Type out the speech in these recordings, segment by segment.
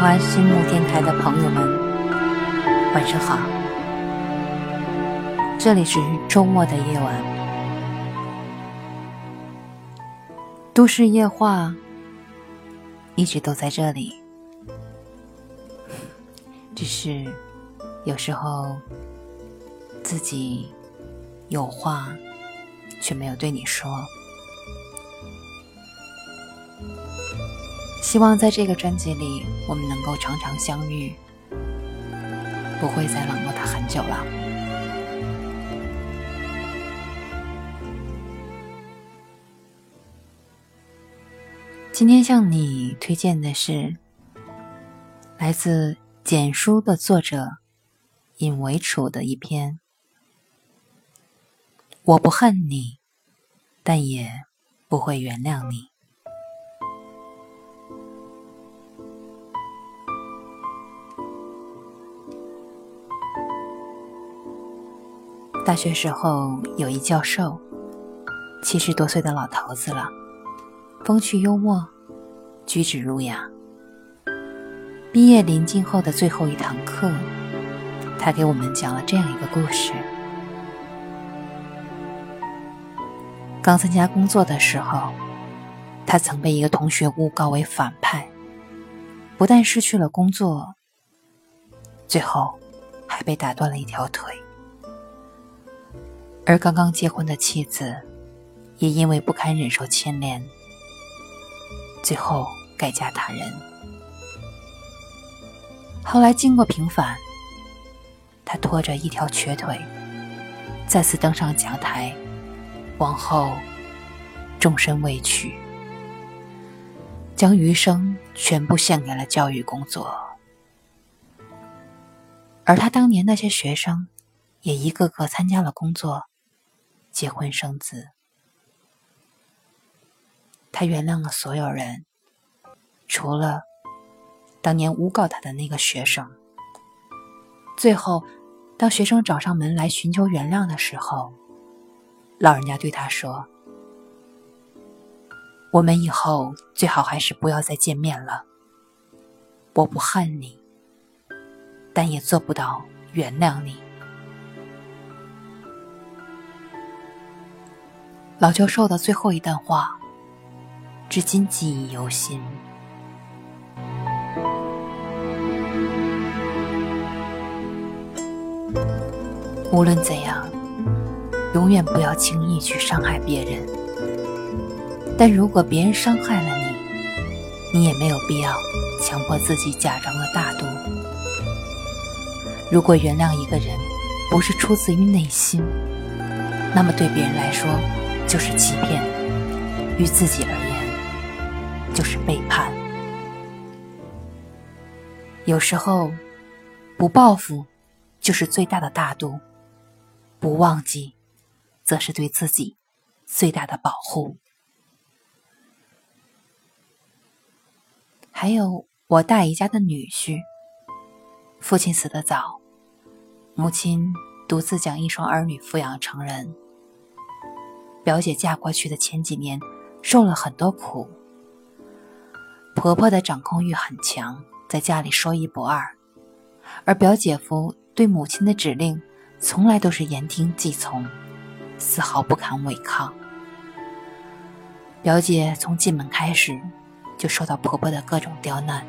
花心木电台的朋友们，晚上好。这里是周末的夜晚，都市夜话一直都在这里，只是有时候自己有话却没有对你说。希望在这个专辑里，我们能够常常相遇，不会再冷落他很久了。今天向你推荐的是来自简书的作者尹维楚的一篇。我不恨你，但也不会原谅你。大学时候有一教授，七十多岁的老头子了，风趣幽默，举止儒雅。毕业临近后的最后一堂课，他给我们讲了这样一个故事：刚参加工作的时候，他曾被一个同学诬告为反派，不但失去了工作，最后还被打断了一条腿。而刚刚结婚的妻子，也因为不堪忍受牵连，最后改嫁他人。后来经过平反，他拖着一条瘸腿，再次登上讲台，往后终身未娶，将余生全部献给了教育工作。而他当年那些学生，也一个个参加了工作。结婚生子，他原谅了所有人，除了当年诬告他的那个学生。最后，当学生找上门来寻求原谅的时候，老人家对他说：“我们以后最好还是不要再见面了。我不恨你，但也做不到原谅你。”老教授的最后一段话，至今记忆犹新。无论怎样，永远不要轻易去伤害别人。但如果别人伤害了你，你也没有必要强迫自己假装的大度。如果原谅一个人不是出自于内心，那么对别人来说，就是欺骗，于自己而言，就是背叛。有时候，不报复就是最大的大度；不忘记，则是对自己最大的保护。还有我大姨家的女婿，父亲死得早，母亲独自将一双儿女抚养成人。表姐嫁过去的前几年，受了很多苦。婆婆的掌控欲很强，在家里说一不二，而表姐夫对母亲的指令，从来都是言听计从，丝毫不敢违抗。表姐从进门开始，就受到婆婆的各种刁难。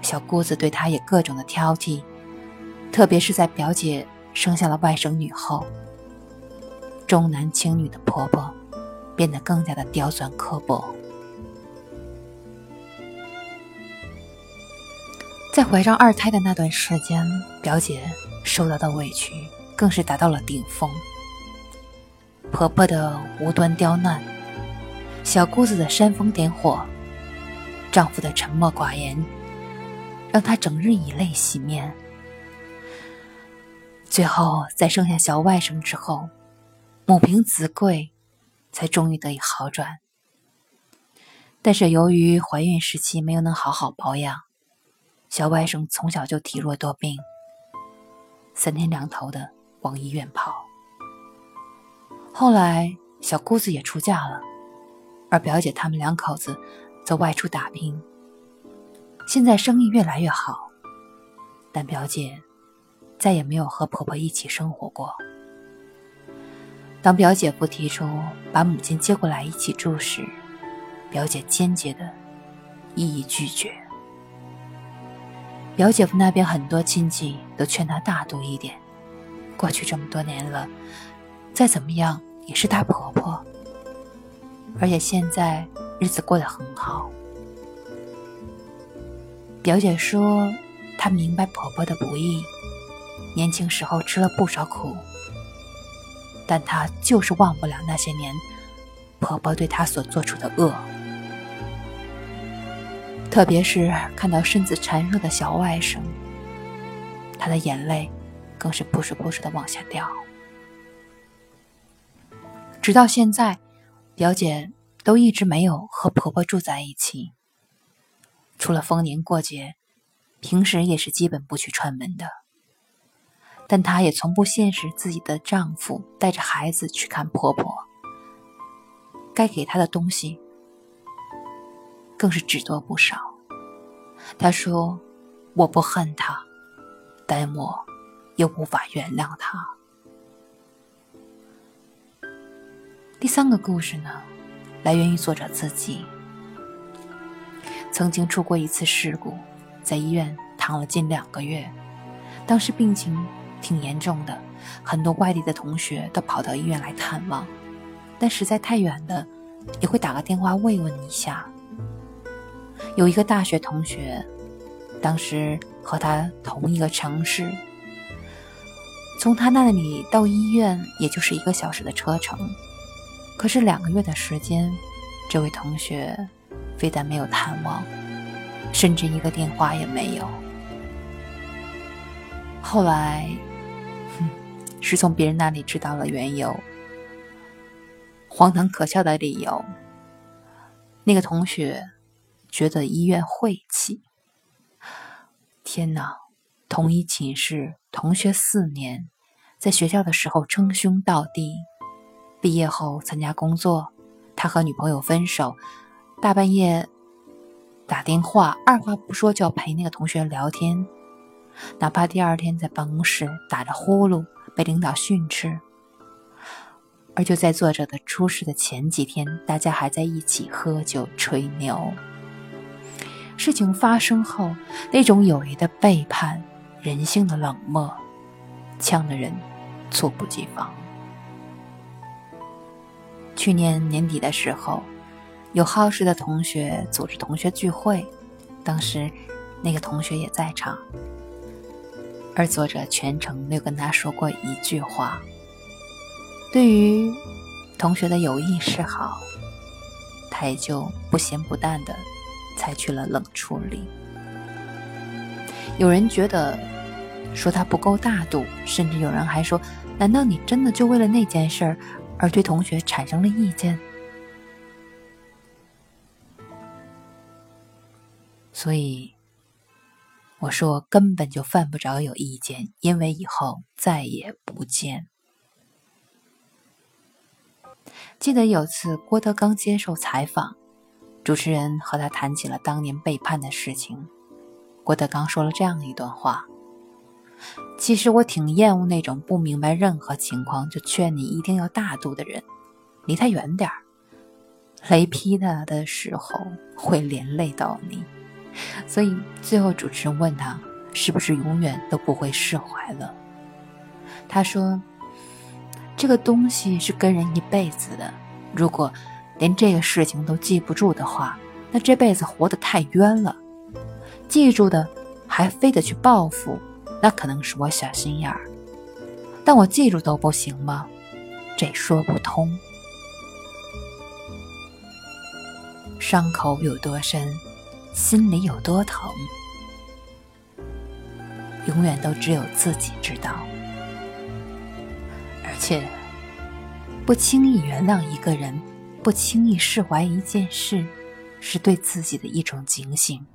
小姑子对她也各种的挑剔，特别是在表姐生下了外甥女后。重男轻女的婆婆变得更加的刁钻刻薄，在怀上二胎的那段时间，表姐受到的委屈更是达到了顶峰。婆婆的无端刁难，小姑子的煽风点火，丈夫的沉默寡言，让她整日以泪洗面。最后，在生下小外甥之后。母凭子贵，才终于得以好转。但是由于怀孕时期没有能好好保养，小外甥从小就体弱多病，三天两头的往医院跑。后来小姑子也出嫁了，而表姐他们两口子则外出打拼。现在生意越来越好，但表姐再也没有和婆婆一起生活过。当表姐夫提出把母亲接过来一起住时，表姐坚决的一一拒绝。表姐夫那边很多亲戚都劝她大度一点，过去这么多年了，再怎么样也是她婆婆，而且现在日子过得很好。表姐说，她明白婆婆的不易，年轻时候吃了不少苦。但她就是忘不了那些年婆婆对她所做出的恶，特别是看到身子孱弱的小外甥，她的眼泪更是扑哧扑哧的往下掉。直到现在，表姐都一直没有和婆婆住在一起，除了逢年过节，平时也是基本不去串门的。但她也从不限制自己的丈夫带着孩子去看婆婆，该给她的东西更是只多不少。她说：“我不恨他，但我又无法原谅他。”第三个故事呢，来源于作者自己，曾经出过一次事故，在医院躺了近两个月，当时病情。挺严重的，很多外地的同学都跑到医院来探望，但实在太远了，也会打个电话慰问一下。有一个大学同学，当时和他同一个城市，从他那里到医院也就是一个小时的车程，可是两个月的时间，这位同学非但没有探望，甚至一个电话也没有。后来。是从别人那里知道了缘由，荒唐可笑的理由。那个同学觉得医院晦气。天哪！同一寝室，同学四年，在学校的时候称兄道弟，毕业后参加工作，他和女朋友分手，大半夜打电话，二话不说就要陪那个同学聊天，哪怕第二天在办公室打着呼噜。被领导训斥，而就在作者的出事的前几天，大家还在一起喝酒吹牛。事情发生后，那种友谊的背叛、人性的冷漠，呛得人猝不及防。去年年底的时候，有好事的同学组织同学聚会，当时那个同学也在场。而作者全程没有跟他说过一句话。对于同学的有意示好，他也就不咸不淡的采取了冷处理。有人觉得说他不够大度，甚至有人还说：“难道你真的就为了那件事儿而对同学产生了意见？”所以。我说根本就犯不着有意见，因为以后再也不见。记得有次郭德纲接受采访，主持人和他谈起了当年背叛的事情。郭德纲说了这样一段话：“其实我挺厌恶那种不明白任何情况就劝你一定要大度的人，离他远点儿。雷劈他的时候会连累到你。”所以最后，主持人问他：“是不是永远都不会释怀了？”他说：“这个东西是跟人一辈子的，如果连这个事情都记不住的话，那这辈子活得太冤了。记住的还非得去报复，那可能是我小心眼儿。但我记住都不行吗？这说不通。伤口有多深？”心里有多疼，永远都只有自己知道。而且，不轻易原谅一个人，不轻易释怀一件事，是对自己的一种警醒，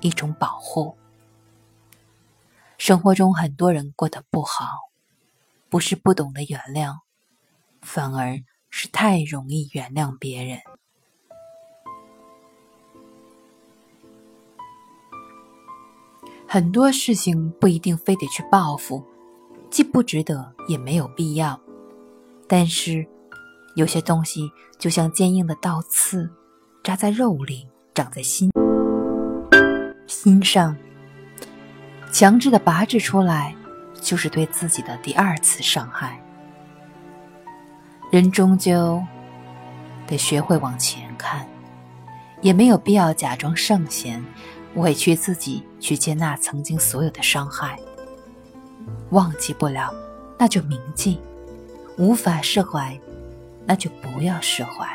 一种保护。生活中很多人过得不好，不是不懂得原谅，反而是太容易原谅别人。很多事情不一定非得去报复，既不值得，也没有必要。但是，有些东西就像坚硬的倒刺，扎在肉里，长在心心上，强制的拔制出来，就是对自己的第二次伤害。人终究得学会往前看，也没有必要假装圣贤。委屈自己去接纳曾经所有的伤害，忘记不了，那就铭记；无法释怀，那就不要释怀。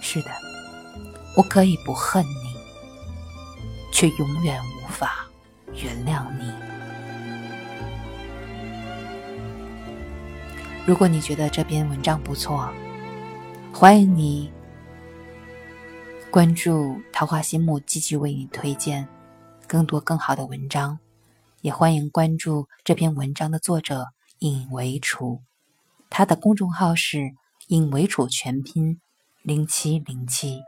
是的，我可以不恨你，却永远无法原谅你。如果你觉得这篇文章不错，欢迎你。关注桃花心木，继续为你推荐更多更好的文章，也欢迎关注这篇文章的作者尹维楚，他的公众号是尹为楚全拼零七零七。